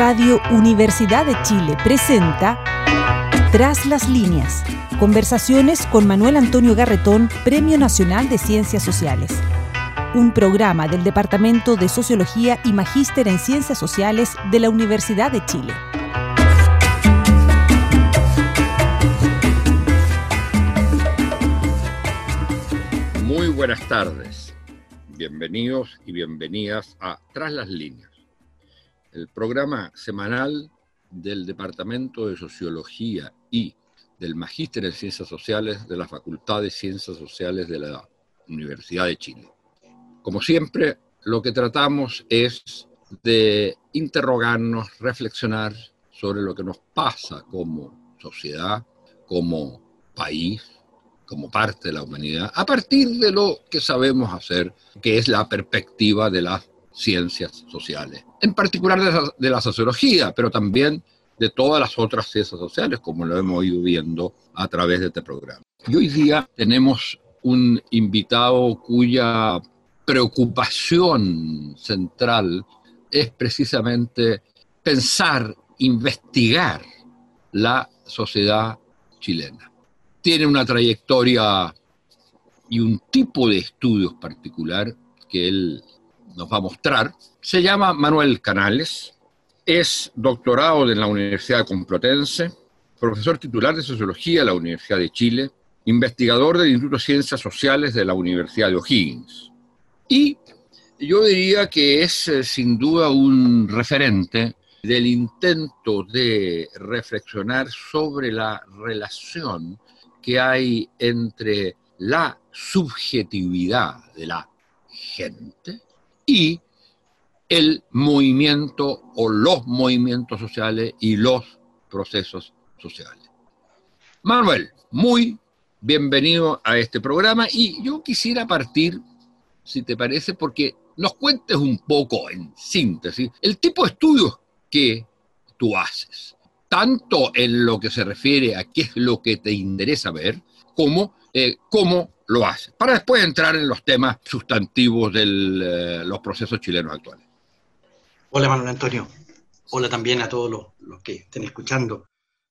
Radio Universidad de Chile presenta Tras las líneas. Conversaciones con Manuel Antonio Garretón, Premio Nacional de Ciencias Sociales. Un programa del Departamento de Sociología y Magíster en Ciencias Sociales de la Universidad de Chile. Muy buenas tardes. Bienvenidos y bienvenidas a Tras las líneas, el programa semanal del Departamento de Sociología y del Magíster en Ciencias Sociales de la Facultad de Ciencias Sociales de la Universidad de Chile. Como siempre, lo que tratamos es de interrogarnos, reflexionar sobre lo que nos pasa como sociedad, como país, como parte de la humanidad, a partir de lo que sabemos hacer, que es la perspectiva de las ciencias sociales, en particular de la, sociología, pero también de todas las otras ciencias sociales, como lo hemos ido viendo a través de este programa. Y hoy día tenemos un invitado cuya preocupación central es precisamente pensar, investigar la sociedad chilena. Tiene una trayectoria y un tipo de estudios particular que él nos va a mostrar. Se llama Manuel Canales, es doctorado en la Universidad Complutense, profesor titular de Sociología de la Universidad de Chile, investigador del Instituto de Ciencias Sociales de la Universidad de O'Higgins. Y yo diría que es eh, sin duda un referente del intento de reflexionar sobre la relación que hay entre la subjetividad de la gente y el movimiento o los movimientos sociales y los procesos sociales. Manuel, muy bienvenido a este programa y yo quisiera partir, si te parece, porque nos cuentes un poco en síntesis el tipo de estudios que tú haces, tanto en lo que se refiere a qué es lo que te interesa ver, como eh, cómo lo haces, para después entrar en los temas sustantivos de eh, los procesos chilenos actuales. Hola Manuel Antonio. Hola también a todos los, que estén escuchando.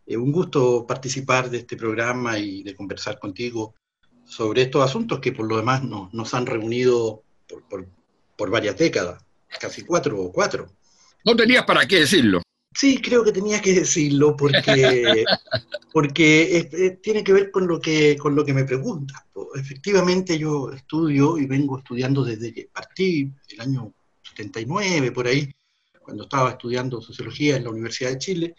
Es un gusto participar de este programa y de conversar contigo sobre estos asuntos que por lo demás nos han reunido por, varias décadas, casi cuatro o cuatro. No tenías para qué decirlo. Sí, creo que tenía que decirlo porque, porque tiene que ver con lo que, con lo que me preguntas. Efectivamente yo estudio y vengo estudiando desde que partí el año 79 por ahí, cuando estaba estudiando sociología en la Universidad de Chile,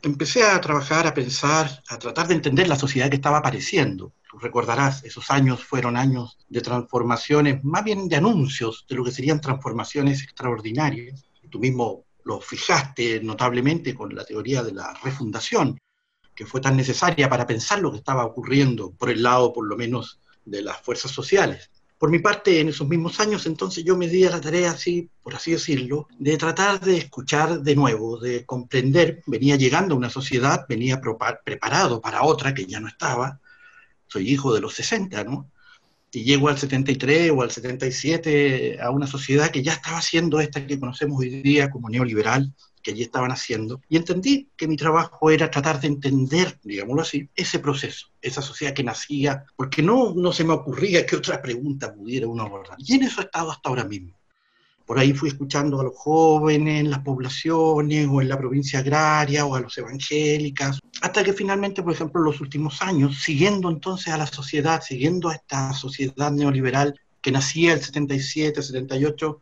empecé a trabajar, a pensar, a tratar de entender la sociedad que estaba apareciendo. Tú recordarás, esos años fueron años de transformaciones, más bien de anuncios de lo que serían transformaciones extraordinarias. Tú mismo lo fijaste notablemente con la teoría de la refundación, que fue tan necesaria para pensar lo que estaba ocurriendo por el lado, por lo menos, de las fuerzas sociales. Por mi parte, en esos mismos años, entonces yo me di a la tarea, así, por así decirlo, de tratar de escuchar de nuevo, de comprender. Venía llegando una sociedad, venía preparado para otra que ya no estaba. Soy hijo de los 60, ¿no? Y llego al 73 o al 77 a una sociedad que ya estaba haciendo esta que conocemos hoy día como neoliberal, que allí estaban haciendo, y entendí que mi trabajo era tratar de entender, digámoslo así, ese proceso, esa sociedad que nacía, porque no, no se me ocurría que otra pregunta pudiera uno abordar. Y en eso he estado hasta ahora mismo. Por ahí fui escuchando a los jóvenes en las poblaciones o en la provincia agraria o a los evangélicas, hasta que finalmente, por ejemplo, en los últimos años, siguiendo entonces a la sociedad, siguiendo a esta sociedad neoliberal que nacía el 77, 78,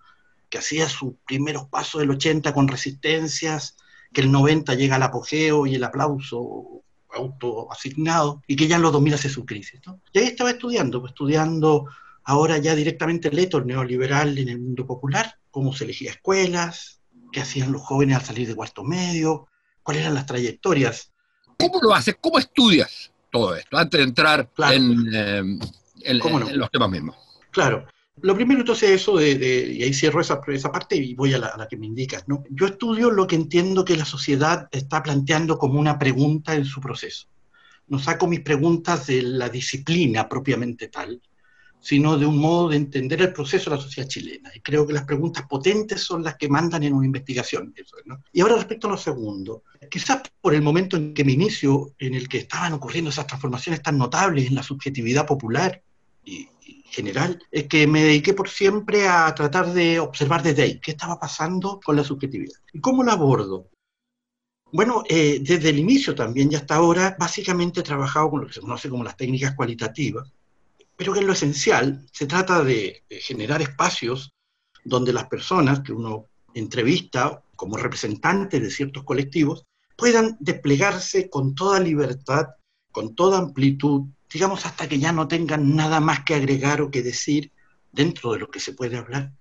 que hacía sus primeros pasos del 80 con resistencias, que el 90 llega al apogeo y el aplauso autoasignado, y que ya en los 2000 hace su crisis. Y ahí estaba estudiando, pues, estudiando ahora ya directamente el eto neoliberal en el mundo popular, cómo se elegía escuelas, qué hacían los jóvenes al salir de cuarto medio, cuáles eran las trayectorias. ¿Cómo lo haces? ¿Cómo estudias todo esto antes de entrar en, eh, en los temas mismos? Claro. Lo primero entonces eso, de, y ahí cierro esa, esa parte y voy a la, que me indicas, ¿no? Yo estudio lo que entiendo que la sociedad está planteando como una pregunta en su proceso. No saco mis preguntas de la disciplina propiamente tal, sino de un modo de entender el proceso de la sociedad chilena. Y creo que las preguntas potentes son las que mandan en una investigación. Y ahora respecto a lo segundo, quizás por el momento en que me inicio, en el que estaban ocurriendo esas transformaciones tan notables en la subjetividad popular y, general, es que me dediqué por siempre a tratar de observar desde ahí qué estaba pasando con la subjetividad. ¿Y cómo la abordo? Bueno, eh, desde el inicio también y hasta ahora, básicamente he trabajado con lo que se conoce como las técnicas cualitativas, pero que en lo esencial se trata de, generar espacios donde las personas que uno entrevista como representantes de ciertos colectivos puedan desplegarse con toda libertad, con toda amplitud, digamos hasta que ya no tengan nada más que agregar o que decir dentro de lo que se puede hablar.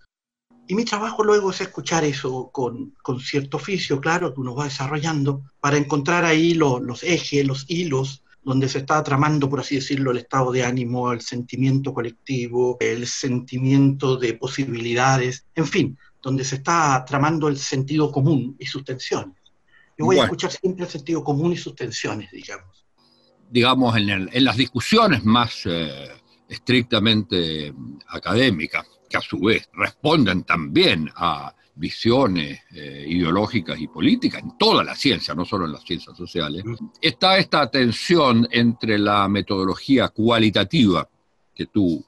Y mi trabajo luego es escuchar eso con, cierto oficio, claro, que uno va desarrollando, para encontrar ahí los ejes, los hilos donde se está tramando, por así decirlo, el estado de ánimo, el sentimiento colectivo, el sentimiento de posibilidades, en fin, donde se está tramando el sentido común y sus tensiones. Yo voy a escuchar siempre el sentido común y sus tensiones, digamos. Digamos, en, las discusiones más eh, estrictamente académicas, que a su vez responden también a visiones eh, ideológicas y políticas en toda la ciencia, no solo en las ciencias sociales, está esta tensión entre la metodología cualitativa que tú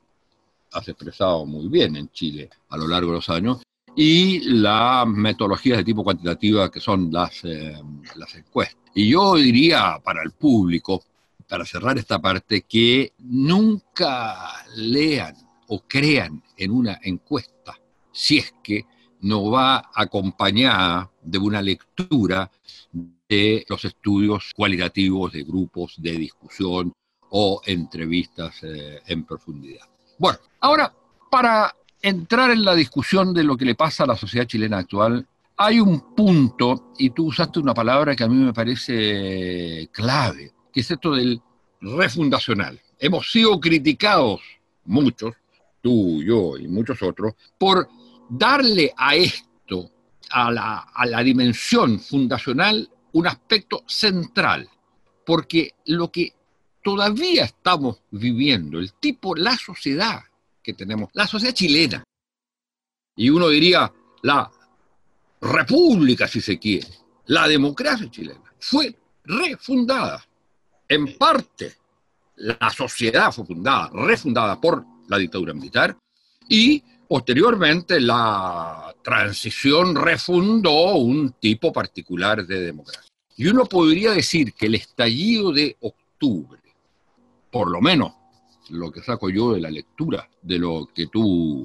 has expresado muy bien en Chile a lo largo de los años y las metodologías de tipo cuantitativa que son las, eh, las encuestas. Y yo diría para el público, para cerrar esta parte, que nunca lean o crean en una encuesta si es que no va acompañada de una lectura de los estudios cualitativos de grupos de discusión o entrevistas eh, en profundidad. Bueno, ahora, para entrar en la discusión de lo que le pasa a la sociedad chilena actual, hay un punto, y tú usaste una palabra que a mí me parece clave, que es esto del refundacional. Hemos sido criticados, muchos, tú, yo y muchos otros, por darle a esto, a la, dimensión fundacional, un aspecto central, porque lo que todavía estamos viviendo, el tipo, la sociedad que tenemos, la sociedad chilena, y uno diría la república, si se quiere, la democracia chilena, fue refundada. En parte, la sociedad fue fundada, refundada por la dictadura militar, y Posteriormente, la transición refundó un tipo particular de democracia. Y uno podría decir que el estallido de octubre, por lo menos lo que saco yo de la lectura de lo que tú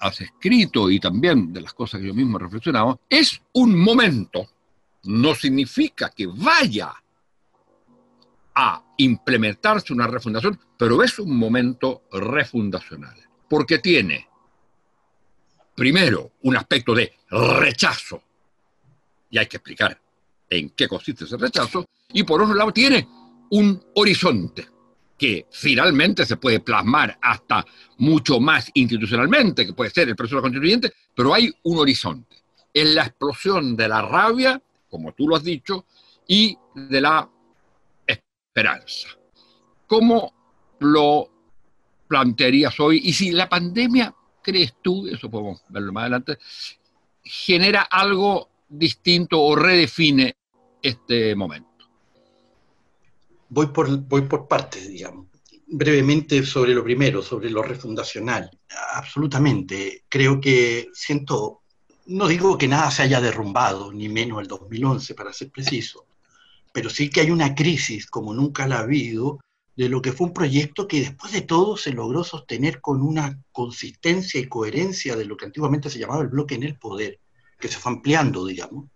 has escrito y también de las cosas que yo mismo he reflexionado, es un momento, no significa que vaya a implementarse una refundación, pero es un momento refundacional, porque tiene primero, un aspecto de rechazo, y hay que explicar en qué consiste ese rechazo, y por otro lado tiene un horizonte que finalmente se puede plasmar hasta mucho más institucionalmente, que puede ser el proceso constituyente, pero hay un horizonte. Es la explosión de la rabia, como tú lo has dicho, y de la esperanza. ¿Cómo lo plantearías hoy? Y si la pandemia crees tú, eso podemos verlo más adelante, genera algo distinto o redefine este momento? Voy por, voy por partes, digamos. Brevemente sobre lo primero, sobre lo refundacional. Absolutamente. Creo que siento, no digo que nada se haya derrumbado, ni menos el 2011, para ser preciso, pero sí que hay una crisis como nunca la ha habido de lo que fue un proyecto que después de todo se logró sostener con una consistencia y coherencia de lo que antiguamente se llamaba el bloque en el poder, que se fue ampliando, digamos,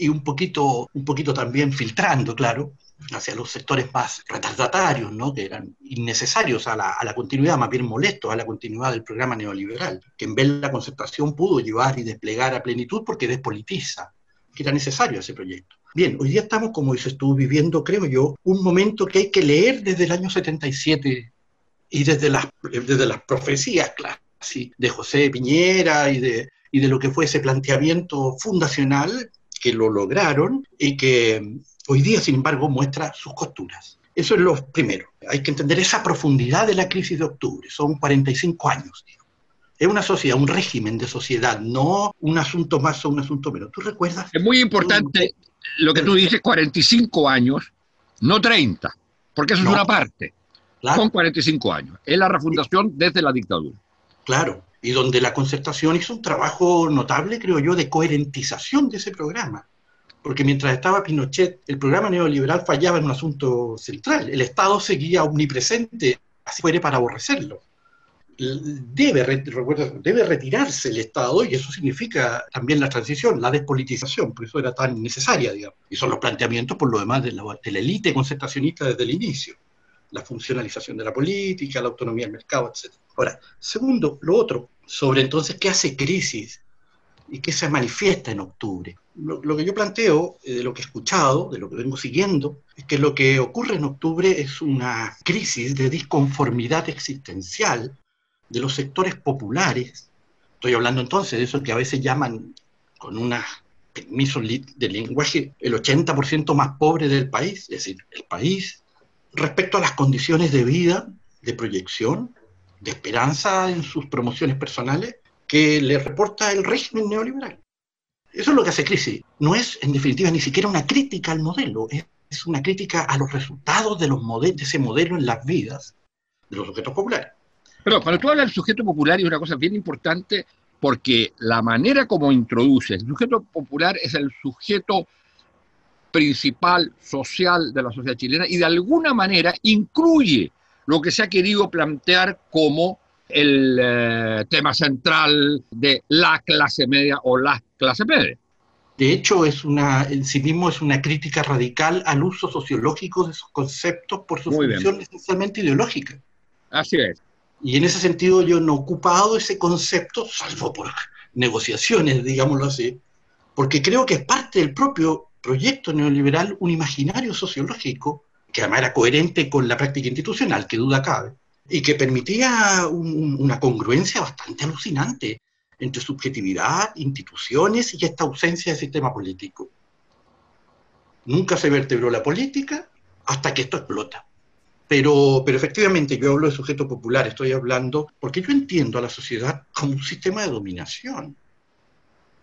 y un poquito, un poquito también filtrando, claro, hacia los sectores más retardatarios, ¿no? que eran innecesarios a la, a la, continuidad, más bien molestos a la continuidad del programa neoliberal, que en vez de la concertación pudo llevar y desplegar a plenitud porque despolitiza, que era necesario ese proyecto. Bien, hoy día estamos, como se estuvo viviendo, creo yo, un momento que hay que leer desde el año 77 y desde las, desde las profecías clásicas de José Piñera y de, y de lo que fue ese planteamiento fundacional que lo lograron y que hoy día, sin embargo, muestra sus costuras. Eso es lo primero. Hay que entender esa profundidad de la crisis de octubre. Son 45 años. Es una sociedad, un régimen de sociedad, no un asunto más o un asunto menos. ¿Tú recuerdas? Es muy importante lo que tú dices, 45 años, no 30, porque eso es una parte. Son 45 años. Es la refundación desde la dictadura. Claro, y donde la concertación hizo un trabajo notable, creo yo, de coherentización de ese programa. Porque mientras estaba Pinochet, el programa neoliberal fallaba en un asunto central. El Estado seguía omnipresente, así fuere para aborrecerlo debe, debe retirarse el Estado y eso significa también la transición, la despolitización, por eso era tan necesaria, digamos. Y son los planteamientos, por lo demás, de la, de la élite concertacionista desde el inicio. La funcionalización de la política, la autonomía del mercado, etc. Ahora, segundo, lo otro, sobre entonces qué hace crisis y qué se manifiesta en octubre. Lo, lo, que yo planteo, eh, de lo que he escuchado, de lo que vengo siguiendo, es que lo que ocurre en octubre es una crisis de disconformidad existencial de los sectores populares, estoy hablando entonces de eso que a veces llaman con una permiso de lenguaje el 80% más pobre del país, es decir, el país respecto a las condiciones de vida, de proyección, de esperanza en sus promociones personales que le reporta el régimen neoliberal. Eso es lo que hace crisis. No es, en definitiva, ni siquiera una crítica al modelo, es, una crítica a los resultados de, de ese modelo en las vidas de los sujetos populares. Pero cuando tú hablas del sujeto popular es una cosa bien importante porque la manera como introduce el sujeto popular es el sujeto principal social de la sociedad chilena y de alguna manera incluye lo que se ha querido plantear como el eh, tema central de la clase media o la clase media. De hecho, es una, en sí mismo es una crítica radical al uso sociológico de esos conceptos por su función esencialmente ideológica. Así es. Y en ese sentido yo no he ocupado ese concepto, salvo por negociaciones, digámoslo así, porque creo que es parte del propio proyecto neoliberal un imaginario sociológico que además era coherente con la práctica institucional, que duda cabe, y que permitía una congruencia bastante alucinante entre subjetividad, instituciones y esta ausencia de sistema político. Nunca se vertebró la política hasta que esto explota. Pero, pero efectivamente yo hablo de sujeto popular, estoy hablando porque yo entiendo a la sociedad como un sistema de dominación,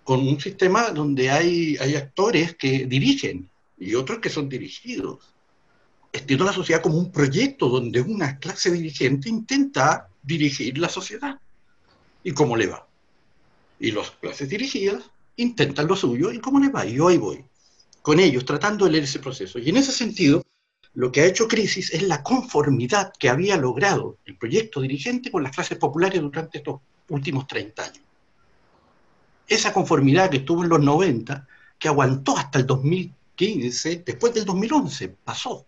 con un sistema donde hay, hay actores que dirigen y otros que son dirigidos. Entiendo a la sociedad como un proyecto donde una clase dirigente intenta dirigir la sociedad. ¿Y cómo le va? Y las clases dirigidas intentan lo suyo y cómo le va. Y ahí voy, con ellos, tratando de leer ese proceso. Y en ese sentido, lo que ha hecho crisis es la conformidad que había logrado el proyecto dirigente con las clases populares durante estos últimos 30 años. Esa conformidad que estuvo en los 90, que aguantó hasta el 2015, después del 2011, pasó,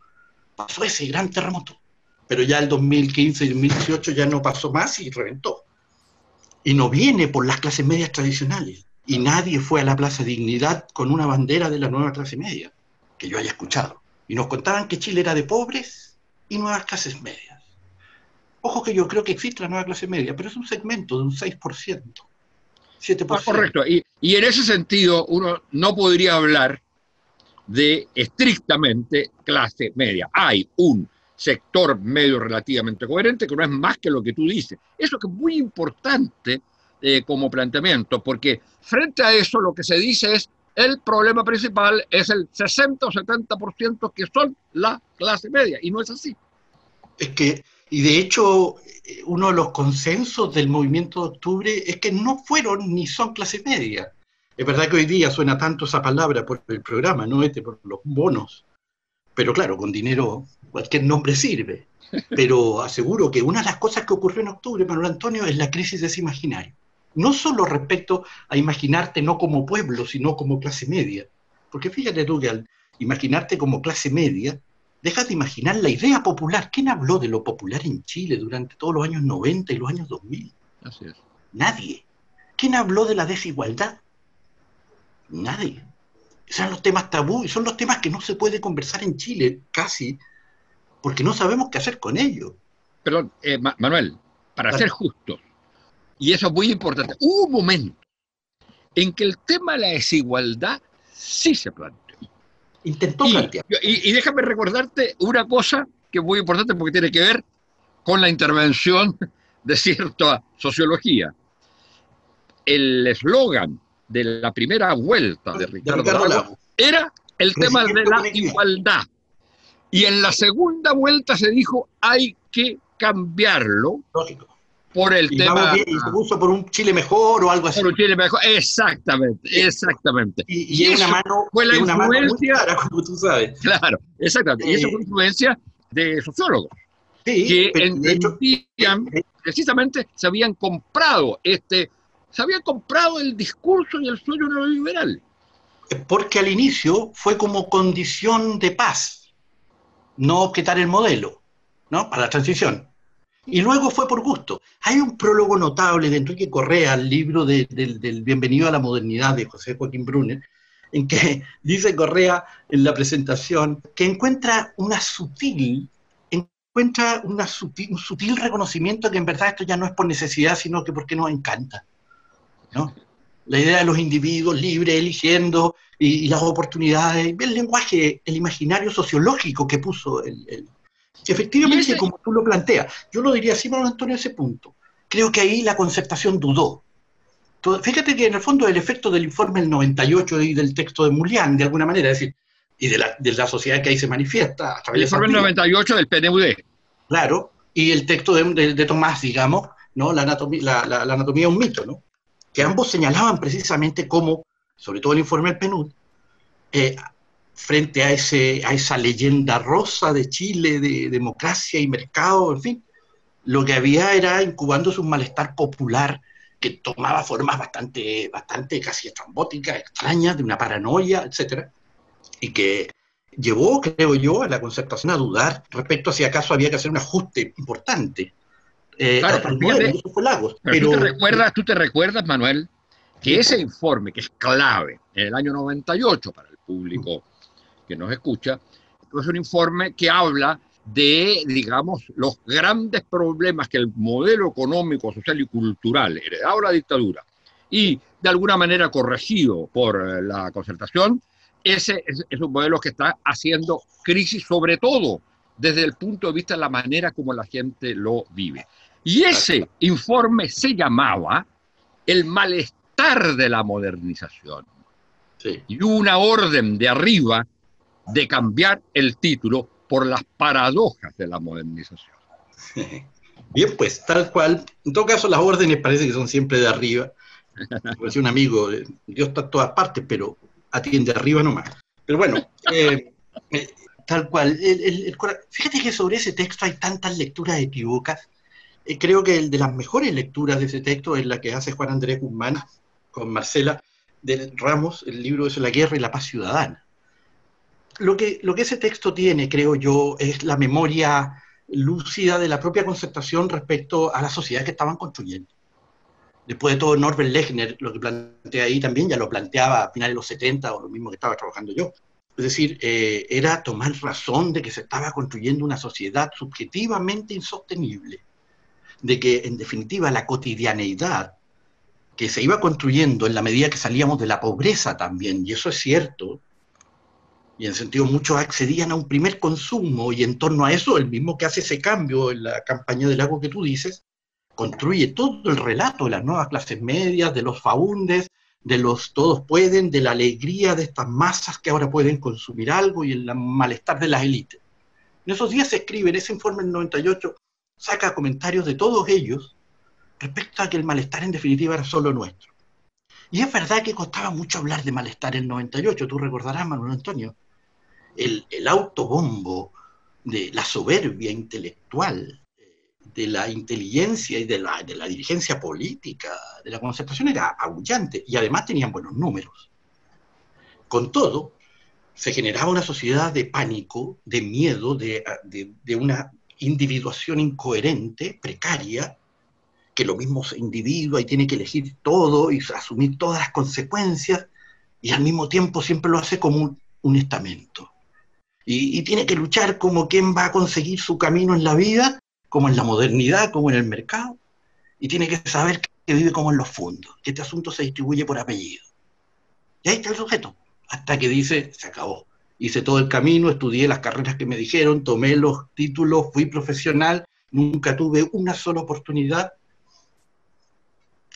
pasó ese gran terremoto. Pero ya el 2015 y 2018 ya no pasó más y reventó. Y no viene por las clases medias tradicionales. Y nadie fue a la Plaza Dignidad con una bandera de la nueva clase media, que yo haya escuchado y nos contaban que Chile era de pobres y nuevas clases medias. Ojo que yo creo que existe la nueva clase media, pero es un segmento de un 6%. 7%. Ah, correcto. Y, en ese sentido, uno no podría hablar de estrictamente clase media. Hay un sector medio relativamente coherente que no es más que lo que tú dices. Eso que es muy importante eh, como planteamiento, porque frente a eso lo que se dice es el problema principal es el 60 o 70% que son la clase media, y no es así. Es que, y de hecho, uno de los consensos del movimiento de octubre es que no fueron ni son clase media. Es verdad que hoy día suena tanto esa palabra por el programa, ¿no? Este, por los bonos. Pero claro, con dinero cualquier nombre sirve. Pero aseguro que una de las cosas que ocurrió en octubre, Manuel Antonio, es la crisis de ese imaginario no solo respecto a imaginarte no como pueblo, sino como clase media. Porque fíjate tú que al imaginarte como clase media, dejas de imaginar la idea popular. ¿Quién habló de lo popular en Chile durante todos los años 90 y los años 2000? Así es. Nadie. ¿Quién habló de la desigualdad? Nadie. Esos son los temas tabú y son los temas que no se puede conversar en Chile casi porque no sabemos qué hacer con ellos. Perdón, eh, Manuel, para ser justos, y eso es muy importante, hubo un momento en que el tema de la desigualdad sí se planteó. Intentó plantear. Y, déjame recordarte una cosa que es muy importante porque tiene que ver con la intervención de cierta sociología. El eslogan de la primera vuelta de Ricardo, Ricardo era el tema de la igualdad. Y en la segunda vuelta se dijo hay que cambiarlo por el tema. y se puso por un Chile mejor o algo así. Por un Chile mejor, exactamente, exactamente. Y, y, una mano, fue la influencia, como tú sabes. Claro, exactamente. y eso fue influencia de sociólogos que entendían, precisamente se habían comprado este, se habían comprado el discurso y el sueño neoliberal. Porque al inicio fue como condición de paz, no objetar el modelo, ¿no? Para la transición. Y luego fue por gusto. Hay un prólogo notable de Enrique Correa, el libro del Bienvenido a la Modernidad de José Joaquín Brunner, en que dice Correa en la presentación que encuentra una sutil encuentra un sutil reconocimiento que en verdad esto ya no es por necesidad, sino que porque nos encanta. ¿no? La idea de los individuos libres, eligiendo, y, las oportunidades, el lenguaje, el imaginario sociológico que puso el, efectivamente, como tú lo planteas, yo lo diría así, Manuel Antonio, ese punto. Creo que ahí la concertación dudó. Fíjate que en el fondo el efecto del informe del 98 y del texto de Mulián, de alguna manera, es decir, y de la, de la sociedad que ahí se manifiesta. A través el informe 98 del PNUD. Claro, y el texto de, de, Tomás, digamos, ¿no? La anatomía, la, la, anatomía es un mito, ¿no? Que ambos señalaban precisamente cómo, sobre todo el informe del PNUD, eh, frente a, ese, a esa leyenda rosa de Chile, de democracia y mercado, en fin, lo que había era incubándose un malestar popular que tomaba formas bastante, bastante casi estrambóticas, extrañas, de una paranoia, etcétera, y que llevó, creo yo, a la concertación a dudar respecto a si acaso había que hacer un ajuste importante. Eh, claro, pero, ¿tú, te recuerdas, tú te recuerdas, Manuel, que ese informe, que es clave en el año 98 para el público que nos escucha, es un informe que habla de, digamos, los grandes problemas que el modelo económico, social y cultural heredado la dictadura y de alguna manera corregido por eh, la concertación, ese es, un modelo que está haciendo crisis, sobre todo desde el punto de vista de la manera como la gente lo vive. Y ese informe se llamaba El malestar de la modernización. Y una orden de arriba de cambiar el título por las paradojas de la modernización. Bien, pues tal cual. En todo caso, las órdenes parece que son siempre de arriba. Como decía un amigo, Dios está en todas partes, pero atiende arriba nomás. Pero bueno, eh, eh, tal cual. fíjate que sobre ese texto hay tantas lecturas equivocas. Eh, creo que el de las mejores lecturas de ese texto es la que hace Juan Andrés Guzmán con Marcela de Ramos, el libro de La guerra y la paz ciudadana. Lo que, ese texto tiene, creo yo, es la memoria lúcida de la propia concertación respecto a la sociedad que estaban construyendo. Después de todo, Norbert Lechner, lo que plantea ahí también, ya lo planteaba a finales de los 70 o lo mismo que estaba trabajando yo. Es decir, eh, era tomar razón de que se estaba construyendo una sociedad subjetivamente insostenible, de que en definitiva la cotidianeidad que se iba construyendo en la medida que salíamos de la pobreza también, y eso es cierto, y en sentido muchos accedían a un primer consumo y en torno a eso, el mismo que hace ese cambio en la campaña del agua que tú dices, construye todo el relato de las nuevas clases medias, de los faundes, de los todos pueden, de la alegría de estas masas que ahora pueden consumir algo y el malestar de las élites. En esos días se escribe, en ese informe del 98, saca comentarios de todos ellos respecto a que el malestar en definitiva era solo nuestro. Y es verdad que costaba mucho hablar de malestar en el 98, tú recordarás, Manuel Antonio, el, autobombo de la soberbia intelectual de la inteligencia y de la, de la dirigencia política de la concertación era agullante y además tenían buenos números. Con todo, se generaba una sociedad de pánico, de miedo, de, de, una individuación incoherente, precaria, que lo mismo se individua y tiene que elegir todo y asumir todas las consecuencias, y al mismo tiempo siempre lo hace como un, estamento. Y, y, tiene que luchar como quien va a conseguir su camino en la vida como en la modernidad, como en el mercado, y tiene que saber que vive como en los fondos, que este asunto se distribuye por apellido. Y ahí está el sujeto, hasta que dice, se acabó. hice todo el camino, estudié las carreras que me dijeron, tomé los títulos, fui profesional, nunca tuve una sola oportunidad.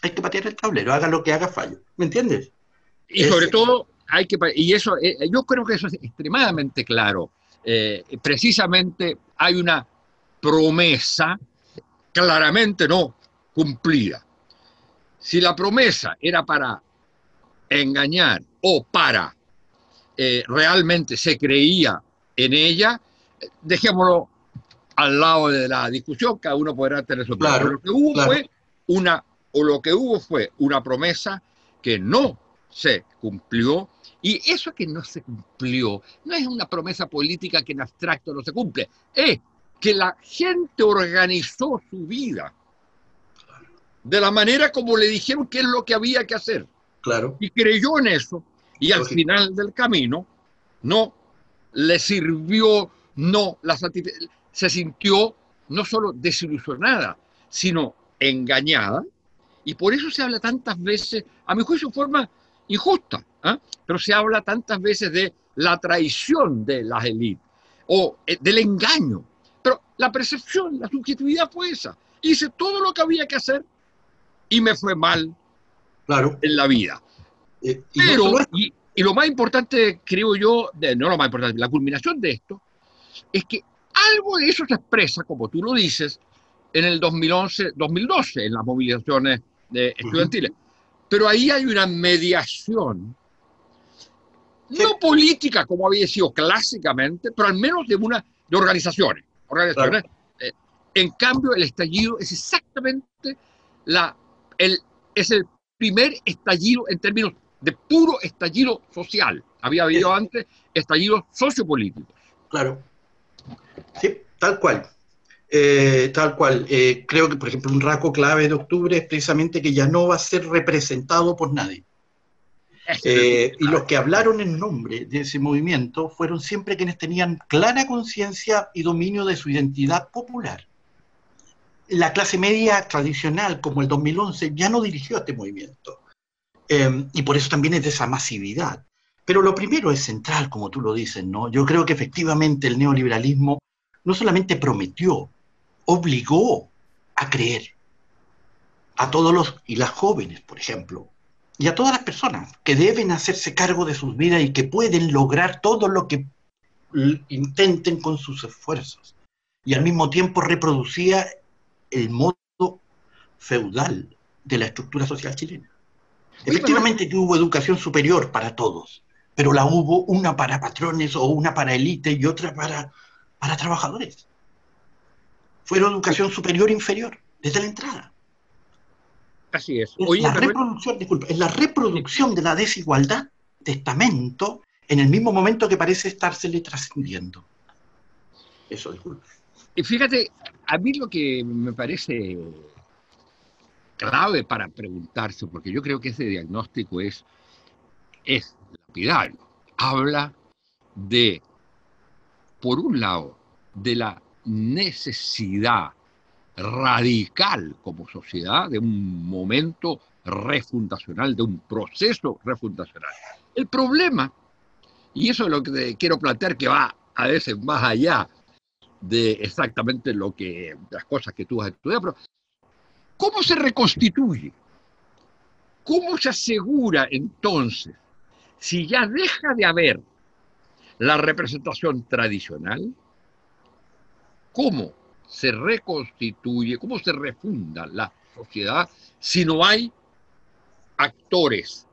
Hay que patear el tablero, haga lo que haga fallo, ¿me entiendes? Y sobre todo, hay que, y eso, eh, yo creo que eso es extremadamente claro. Eh, precisamente hay una promesa claramente no cumplida. Si la promesa era para engañar o para eh, realmente se creía en ella, dejémoslo al lado de la discusión, cada uno podrá tener su claro, Lo que hubo fue una, o lo que hubo fue una promesa que no se cumplió, y eso que no se cumplió no es una promesa política que en abstracto no se cumple, es que la gente organizó su vida de la manera como le dijeron qué es lo que había que hacer. Claro. Y creyó en eso, y al final del camino no le sirvió, no la se sintió no solo desilusionada, sino engañada, y por eso se habla tantas veces, a mi juicio, forma injusta, ¿ah? pero se habla tantas veces de la traición de las élites o eh, del engaño. Pero la percepción, la subjetividad fue esa. Hice todo lo que había que hacer y me fue mal claro. en la vida. Eh, y pero, y, lo más importante, creo yo, no lo más importante, la culminación de esto, es que algo de eso se expresa, como tú lo dices, en el 2011, 2012, en las movilizaciones estudiantiles. Pero ahí hay una mediación, no política como había sido clásicamente, pero al menos de una de organizaciones. organizaciones. Eh, en cambio, el estallido es exactamente la, el, es el primer estallido en términos de puro estallido social. Había habido antes estallidos sociopolíticos. Claro. Sí, tal cual. Eh, tal cual. Eh, creo que, por ejemplo, un rasgo clave de octubre es precisamente que ya no va a ser representado por nadie. Eh, y los que hablaron en nombre de ese movimiento fueron siempre quienes tenían clara conciencia y dominio de su identidad popular. La clase media tradicional, como el 2011, ya no dirigió este movimiento. y por eso también es de esa masividad. Pero lo primero es central, como tú lo dices, ¿no? Yo creo que efectivamente el neoliberalismo no solamente prometió, obligó a creer a todos los y las jóvenes, por ejemplo, y a todas las personas que deben hacerse cargo de sus vidas y que pueden lograr todo lo que intenten con sus esfuerzos. Y al mismo tiempo reproducía el modo feudal de la estructura social chilena. Efectivamente que hubo educación superior para todos, pero la hubo una para patrones o una para élite y otra para, para trabajadores. Fueron educación superior e inferior, desde la entrada. Así es. la reproducción, disculpa, es la reproducción de la desigualdad testamento en el mismo momento que parece estársele trascendiendo. Eso, disculpa. Y fíjate, a mí lo que me parece clave para preguntarse, porque yo creo que ese diagnóstico es, es lapidario. Habla de, por un lado, de la necesidad radical como sociedad de un momento refundacional, de un proceso refundacional. El problema, y eso es lo que quiero plantear, que va a veces más allá de exactamente lo que las cosas que tú has estudiado, pero ¿cómo se reconstituye? ¿Cómo se asegura entonces, si ya deja de haber la representación tradicional, cómo se reconstituye, cómo se refunda la sociedad si no hay actores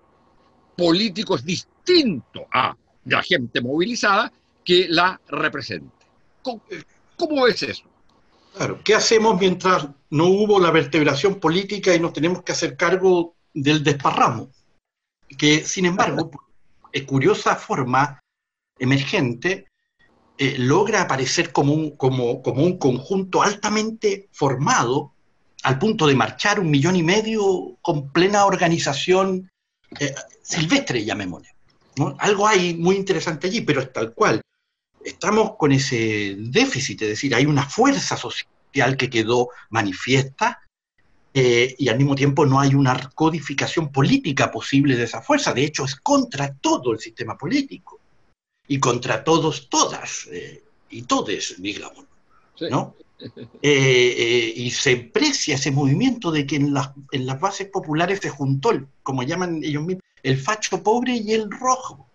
políticos distintos a la gente movilizada que la represente. ¿Cómo, es eso? Claro, ¿qué hacemos mientras no hubo la vertebración política y nos tenemos que hacer cargo del desparramo? Que, sin embargo, es curiosa forma emergente, eh, logra aparecer como un, como, un conjunto altamente formado al punto de marchar un millón y medio con plena organización eh, silvestre, llamémosle. ¿no? Algo hay muy interesante allí, pero es tal cual. Estamos con ese déficit, es decir, hay una fuerza social que quedó manifiesta eh, y al mismo tiempo no hay una codificación política posible de esa fuerza. De hecho, es contra todo el sistema político. Y contra todos, todas eh, y todes, digamos, ¿no? Eh, eh, y se precia ese movimiento de que en las, en las bases populares se juntó, el, como llaman ellos mismos, el facho pobre y el rojo,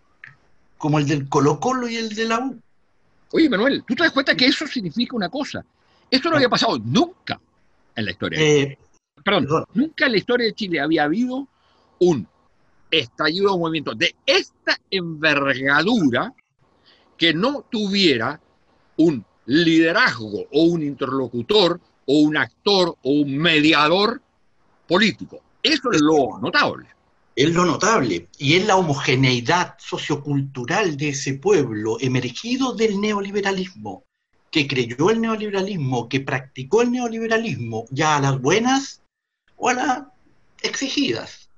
como el del Colo Colo y el de la U. Oye, Manuel, ¿tú te das cuenta que eso significa una cosa? Esto no había pasado nunca en la historia. Eh, perdón, perdón. nunca en la historia de Chile había habido un estallido de movimiento de esta envergadura que no tuviera un liderazgo o un interlocutor o un actor o un mediador político. Eso es lo notable. Es lo notable y es la homogeneidad sociocultural de ese pueblo emergido del neoliberalismo, que creyó el neoliberalismo, que practicó el neoliberalismo, ya a las buenas o a las exigidas.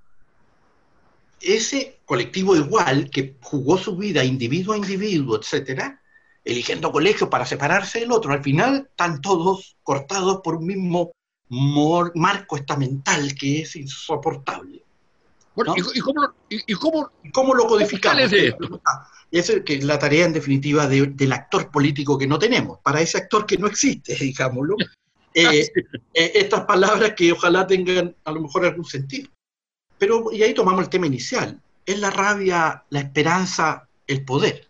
Ese colectivo igual que jugó su vida individuo a individuo, etcétera, eligiendo colegios para separarse del otro, al final están todos cortados por un mismo marco estamental que es insoportable. Bueno, ¿No? y, cómo, y- cómo- ¿Y ¿Cómo lo codificamos? esto? Esa es que es la tarea en definitiva de- del actor político que no tenemos, para ese actor que no existe, digámoslo. eh, eh, estas palabras que ojalá tengan a lo mejor algún sentido. Pero, y ahí tomamos el tema inicial, es la rabia, la esperanza, el poder.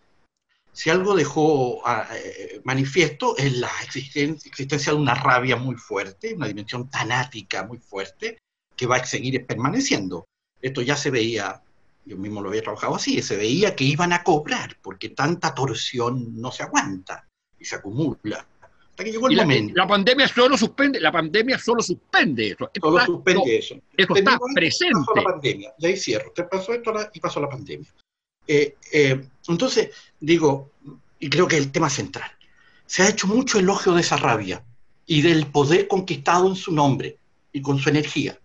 Si algo dejó ah, eh, manifiesto es la existen- existencia de una rabia muy fuerte, una dimensión tanática muy fuerte, que va a seguir permaneciendo. Esto ya se veía, yo mismo lo había trabajado así, se veía que iban a cobrar, porque tanta torsión no se aguanta y se acumula. Hasta que llegó el y la, momento. la pandemia solo suspende, la pandemia solo suspende eso. Esto Solo está- suspende no, eso. esto está presente. Pasó la pandemia, y ahí cierro. Te pasó esto y pasó la pandemia. Eh, eh, entonces, digo, y creo que es el tema central, se ha hecho mucho elogio de esa rabia y del poder conquistado en su nombre y con su energía.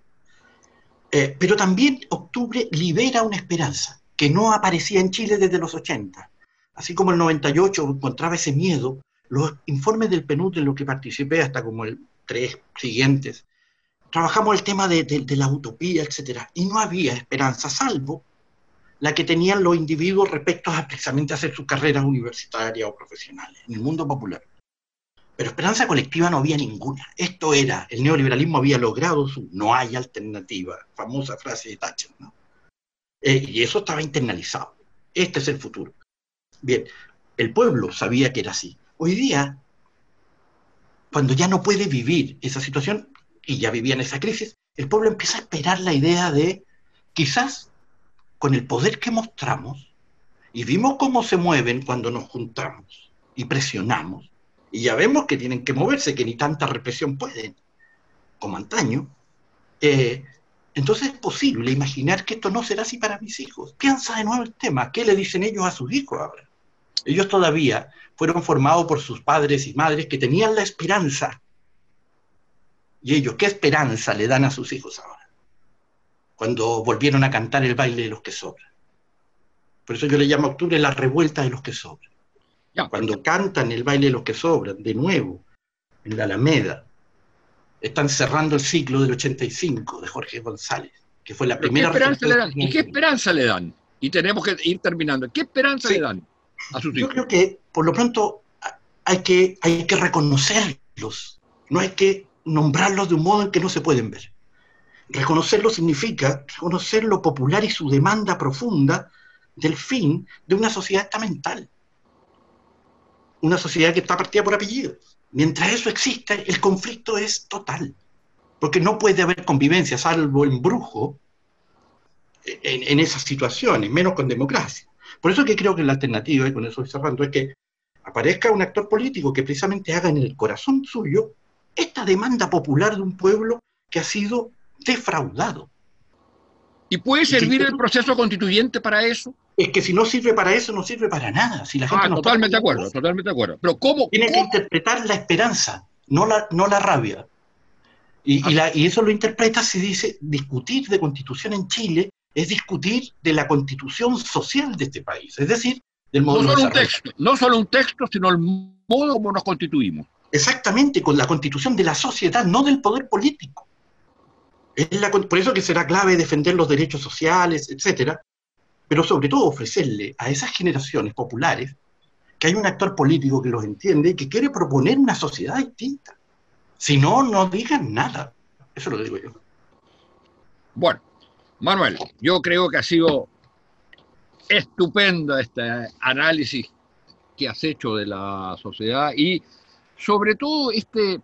Eh, pero también octubre libera una esperanza que no aparecía en Chile desde los 80. Así como el 98 encontraba ese miedo, los informes del PNUD en los que participé, hasta como el tres siguientes, trabajamos el tema de, de- de la utopía, etcétera, y no había esperanza, salvo la que tenían los individuos respecto a precisamente hacer sus carreras universitarias o profesionales en el mundo popular. Pero esperanza colectiva no había ninguna. Esto era, el neoliberalismo había logrado su no hay alternativa, famosa frase de Thatcher, ¿no? Eh, y eso estaba internalizado. Este es el futuro. Bien, el pueblo sabía que era así. Hoy día, cuando ya no puede vivir esa situación, y ya vivía en esa crisis, el pueblo empieza a esperar la idea de, quizás con el poder que mostramos, y vimos cómo se mueven cuando nos juntamos y presionamos, y ya vemos que tienen que moverse, que ni tanta represión pueden, como antaño, eh, entonces es posible imaginar que esto no será así para mis hijos. Piensa de nuevo el tema, ¿qué le dicen ellos a sus hijos ahora? Ellos todavía fueron formados por sus padres y madres que tenían la esperanza. ¿Y ellos qué esperanza le dan a sus hijos ahora? Cuando volvieron a cantar el baile de los que sobran. Por eso yo le llamo a octubre la revuelta de los que sobran. Ya, Cuando cantan el baile de los que sobran, de nuevo, en la Alameda, están cerrando el ciclo del 85 de Jorge González, que fue la pero ¿qué primera... esperanza le dan? ¿Y qué esperanza le dan? Y tenemos que ir terminando. ¿Qué esperanza Sí. le dan a sus Yo creo que por lo pronto hay que, hay que reconocerlos, no hay que nombrarlos de un modo en que no se pueden ver. Reconocerlo significa reconocer lo popular y su demanda profunda del fin de una sociedad estamental. Una sociedad que está partida por apellidos. Mientras eso existe, el conflicto es total. Porque no puede haber convivencia, salvo embrujo, en, en esas situaciones, menos con democracia. Por eso que creo que la alternativa, y con eso estoy cerrando, es que aparezca un actor político que precisamente haga en el corazón suyo esta demanda popular de un pueblo que ha sido defraudado. ¿Y puede servir el proceso constituyente para eso? Es que si no sirve para eso, no sirve para nada. Si la gente Ah, no totalmente de acuerdo, totalmente de acuerdo. Pero ¿cómo? Tiene que interpretar la esperanza, no la, no la rabia. Y, y la- y eso lo interpreta si dice discutir de constitución en Chile es discutir de la constitución social de este país, es decir, del No modelo solo de un texto, no solo un texto, sino el modo como nos constituimos. Exactamente, con la constitución de la sociedad, no del poder político. Es la por eso que será clave defender los derechos sociales, etcétera. pero sobre todo ofrecerle a esas generaciones populares que hay un actor político que los entiende y que quiere proponer una sociedad distinta. Si no, no digan nada. Eso lo digo yo. Bueno, Manuel, yo creo que ha sido estupendo este análisis que has hecho de la sociedad y sobre todo este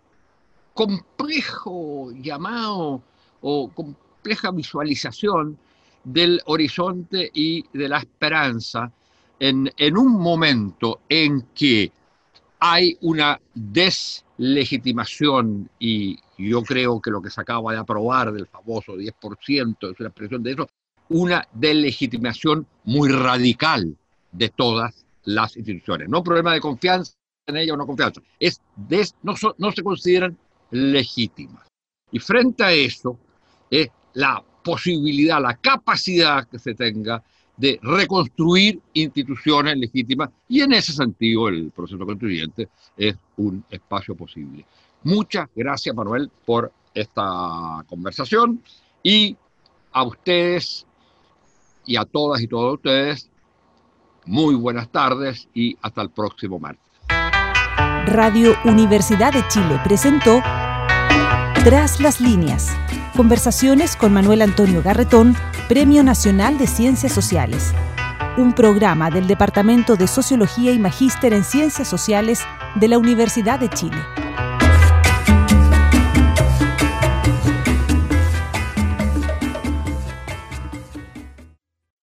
complejo llamado o compleja visualización del horizonte y de la esperanza en, un momento en que hay una deslegitimación y yo creo que lo que se acaba de aprobar del famoso 10% es una expresión de eso, una deslegitimación muy radical de todas las instituciones. No problema de confianza en ellas o no confianza, es no, no se consideran legítimas. Y frente a eso, es la posibilidad, la capacidad que se tenga de reconstruir instituciones legítimas y en ese sentido el proceso constituyente es un espacio posible. Muchas gracias Manuel por esta conversación y a ustedes y a todas y todos ustedes muy buenas tardes y hasta el próximo martes. Radio Universidad de Chile presentó Tras las líneas. Conversaciones con Manuel Antonio Garretón, Premio Nacional de Ciencias Sociales. Un programa del Departamento de Sociología y Magíster en Ciencias Sociales de la Universidad de Chile.